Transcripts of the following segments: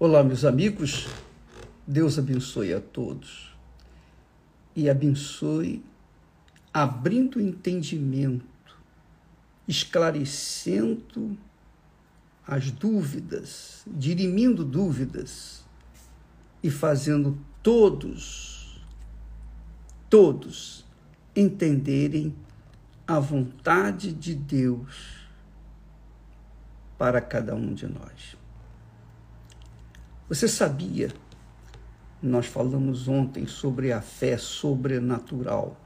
Olá, meus amigos. Deus abençoe a todos e abençoe abrindo entendimento, esclarecendo as dúvidas, dirimindo dúvidas e fazendo todos, todos entenderem a vontade de Deus para cada um de nós. Você sabia? Nós falamos ontem sobre a fé sobrenatural.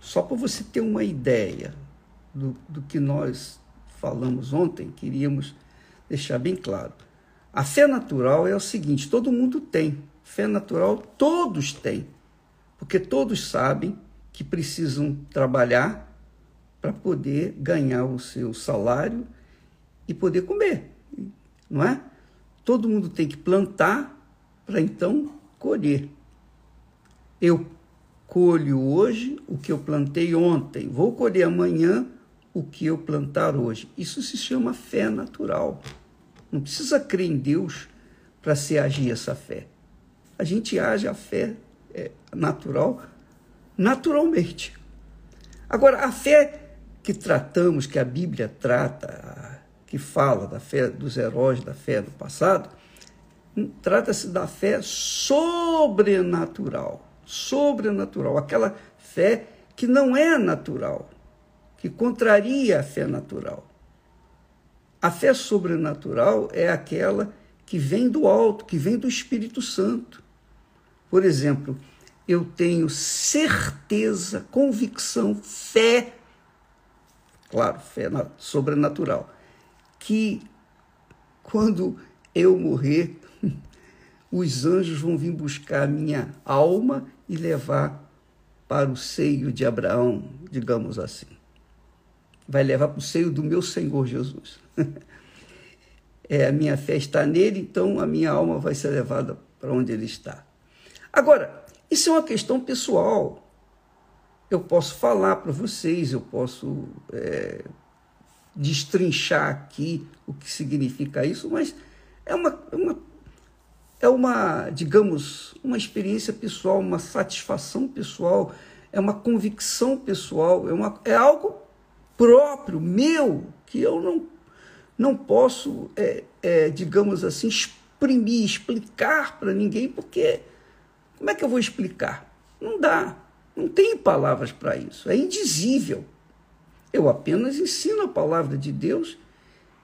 Só para você ter uma ideia do, do que nós falamos ontem, queríamos deixar bem claro. A fé natural é o seguinte: todo mundo tem. Fé natural todos têm. Porque todos sabem que precisam trabalhar para poder ganhar o seu salário e poder comer, não é? Todo mundo tem que plantar para então colher. Eu colho hoje o que eu plantei ontem, vou colher amanhã o que eu plantar hoje. Isso se chama fé natural. Não precisa crer em Deus para se agir essa fé. A gente age a fé é, natural naturalmente. Agora, a fé que tratamos, que a Bíblia trata, que fala da fé dos heróis da fé do passado, trata-se da fé sobrenatural. Sobrenatural, aquela fé que não é natural, que contraria a fé natural. A fé sobrenatural é aquela que vem do alto, que vem do Espírito Santo. Por exemplo, eu tenho certeza, convicção, fé, claro, fé sobrenatural, que quando eu morrer, os anjos vão vir buscar minha alma e levar para o seio de Abraão, digamos assim. Vai levar para o seio do meu Senhor Jesus. É, a minha fé está nele, então a minha alma vai ser levada para onde ele está. Agora, isso é uma questão pessoal. Eu posso falar para vocês, eu posso é, destrinchar aqui o que significa isso, mas é uma, é uma, é uma, digamos, uma experiência pessoal, uma satisfação pessoal, é uma convicção pessoal, é, uma, é algo próprio, meu, que eu não, não posso, é, é, digamos assim, exprimir, explicar para ninguém, porque como é que eu vou explicar? Não dá, não tem palavras para isso, é indizível. Eu apenas ensino a palavra de Deus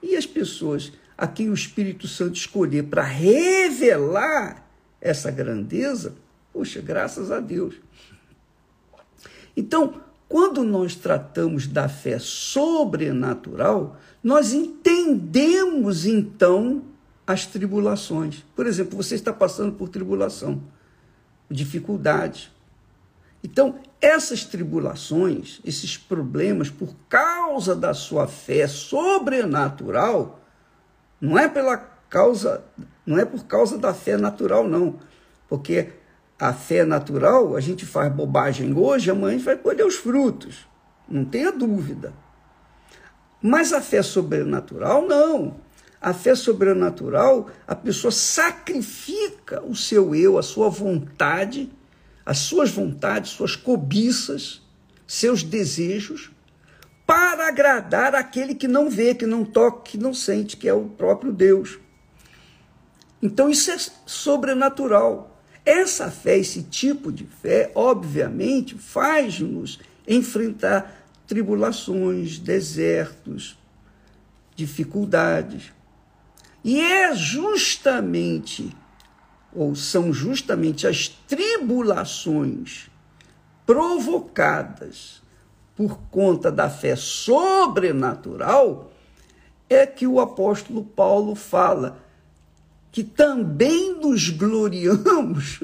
e as pessoas a quem o Espírito Santo escolher para revelar essa grandeza, poxa, graças a Deus. Então, quando nós tratamos da fé sobrenatural, nós entendemos então as tribulações. Por exemplo, você está passando por tribulação, dificuldade, então, essas tribulações, esses problemas, por causa da sua fé sobrenatural, não é pela causa, não é por causa da fé natural, não. Porque a fé natural, a gente faz bobagem hoje, amanhã a gente vai colher os frutos. Não tenha dúvida. Mas a fé sobrenatural, não. A fé sobrenatural, a pessoa sacrifica o seu eu, a sua vontade as suas vontades, suas cobiças, seus desejos, para agradar aquele que não vê, que não toca, que não sente, que é o próprio Deus. Então isso é sobrenatural. Essa fé, esse tipo de fé, obviamente, faz-nos enfrentar tribulações, desertos, dificuldades. E é justamente ou são justamente as tribulações provocadas por conta da fé sobrenatural, é que o apóstolo Paulo fala que também nos gloriamos,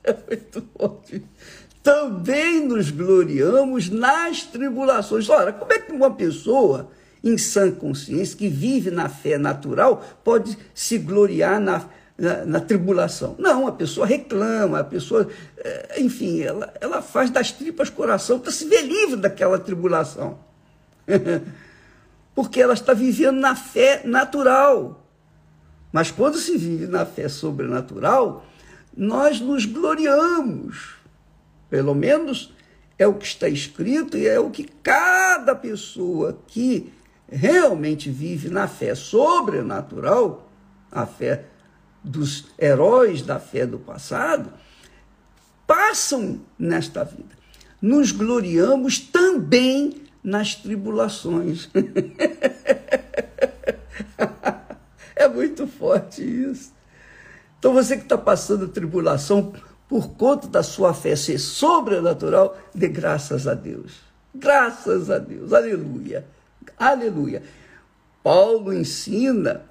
também nos gloriamos nas tribulações. Ora, como é que uma pessoa em sã consciência, que vive na fé natural, pode se gloriar na, na, na, tribulação. Não, a pessoa reclama, a pessoa, eh, enfim, ela, ela faz das tripas coração para se ver livre daquela tribulação. Porque ela está vivendo na fé natural. Mas quando se vive na fé sobrenatural, nós nos gloriamos. Pelo menos é o que está escrito e é o que cada pessoa que realmente vive na fé sobrenatural, a fé dos heróis da fé do passado, passam nesta vida. Nos gloriamos também nas tribulações. é muito forte isso. Então você que está passando tribulação por conta da sua fé ser sobrenatural, dê graças a Deus. Graças a Deus. Aleluia. Aleluia. Paulo ensina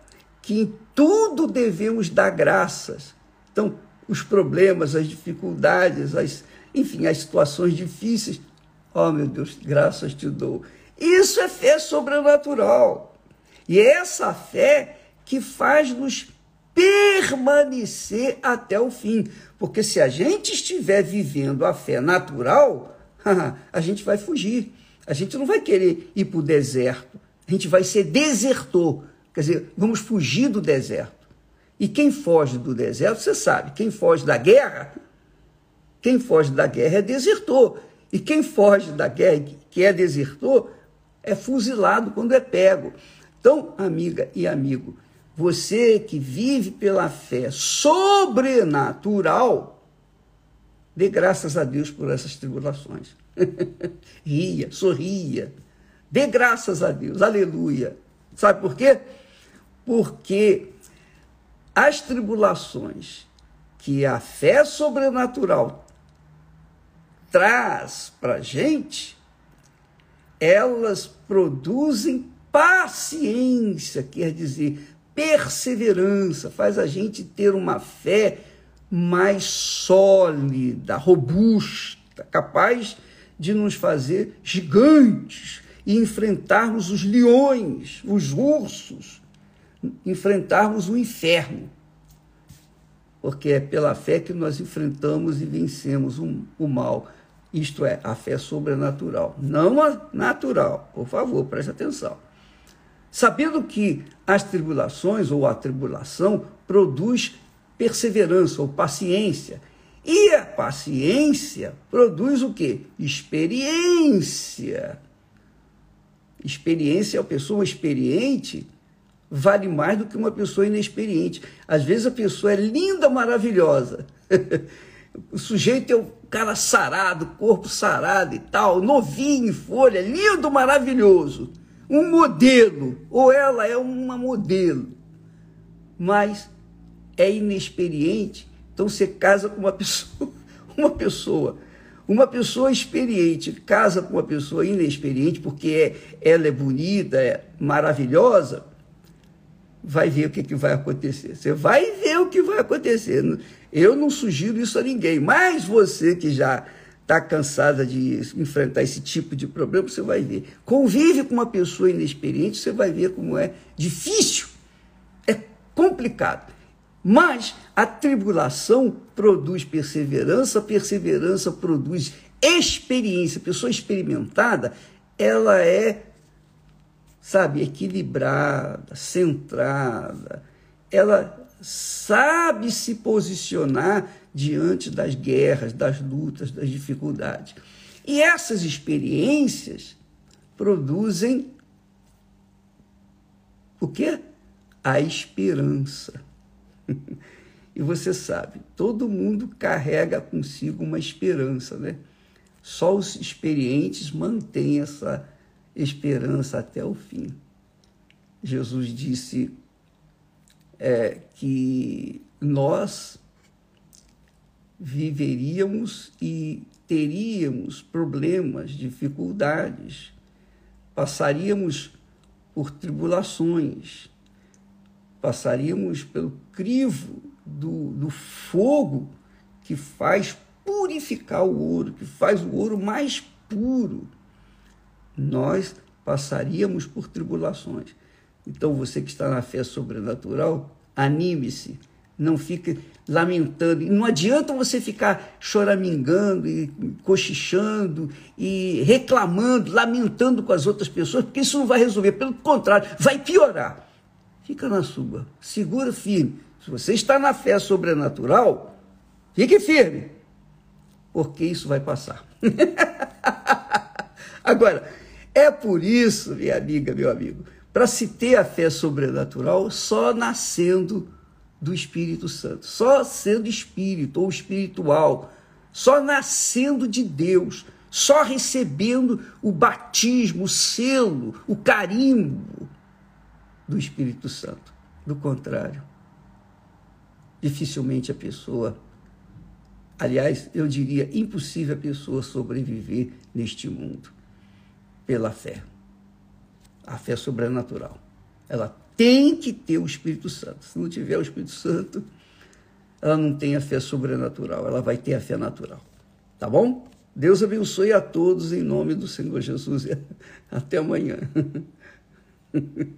que em tudo devemos dar graças. Então, os problemas, as dificuldades, as, enfim, as situações difíceis. Oh, meu Deus, graças te dou. Isso é fé sobrenatural. E é essa fé que faz-nos permanecer até o fim. Porque se a gente estiver vivendo a fé natural, a gente vai fugir. A gente não vai querer ir para o deserto. A gente vai ser desertor. Quer dizer, vamos fugir do deserto. E quem foge do deserto, você sabe, quem foge da guerra, quem foge da guerra é desertor. E quem foge da guerra, que é desertor, é fuzilado quando é pego. Então, amiga e amigo, você que vive pela fé sobrenatural, dê graças a Deus por essas tribulações. Ria, sorria. Dê graças a Deus, aleluia. Sabe por quê? Porque as tribulações que a fé sobrenatural traz para gente, elas produzem paciência, quer dizer, perseverança, faz a gente ter uma fé mais sólida, robusta, capaz de nos fazer gigantes e enfrentarmos os leões, os ursos, enfrentarmos o inferno. Porque é pela fé que nós enfrentamos e vencemos o mal. Isto é, a fé sobrenatural, não a natural. Por favor, preste atenção. Sabendo que as tribulações ou a tribulação produz perseverança ou paciência. E a paciência produz o quê? Experiência. Experiência, a pessoa experiente vale mais do que uma pessoa inexperiente. Às vezes a pessoa é linda, maravilhosa. o sujeito é um cara sarado, corpo sarado e tal, novinho folha, lindo, maravilhoso. Um modelo, ou ela é uma modelo, mas é inexperiente. Então você casa com uma pessoa, uma pessoa uma pessoa experiente casa com uma pessoa inexperiente porque é, ela é bonita, é maravilhosa, vai ver o que, que vai acontecer. Você vai ver o que vai acontecer. Eu não sugiro isso a ninguém, mas você que já está cansada de enfrentar esse tipo de problema, você vai ver. Convive com uma pessoa inexperiente, você vai ver como é difícil, é complicado. Mas a tribulação produz perseverança, perseverança produz experiência. A pessoa experimentada, ela é, sabe, equilibrada, centrada. Ela sabe se posicionar diante das guerras, das lutas, das dificuldades. E essas experiências produzem o quê? A esperança. e você sabe, todo mundo carrega consigo uma esperança, né? Só os experientes mantêm essa esperança até o fim. Jesus disse é, que nós viveríamos e teríamos problemas, dificuldades, passaríamos por tribulações, passaríamos pelo crivo do, do fogo que faz purificar o ouro, que faz o ouro mais puro. Nós passaríamos por tribulações. Então, você que está na fé sobrenatural, anime-se, não fique lamentando. Não adianta você ficar choramingando e cochichando e reclamando, lamentando com as outras pessoas, porque isso não vai resolver. Pelo contrário, vai piorar. fica na sua. Segura firme. Se você está na fé sobrenatural, fique firme. Porque isso vai passar. Agora, é por isso, minha amiga, meu amigo, para se ter a fé sobrenatural, só nascendo do Espírito Santo, só sendo espírito ou espiritual, só nascendo de Deus, só recebendo o batismo, o selo, o carimbo do Espírito Santo. Do contrário, dificilmente a pessoa, aliás, eu diria impossível a pessoa sobreviver neste mundo pela fé. A fé sobrenatural. Ela tem que ter o Espírito Santo. Se não tiver o Espírito Santo, ela não tem a fé sobrenatural, ela vai ter a fé natural. Tá bom? Deus abençoe a todos em nome do Senhor Jesus. Até amanhã.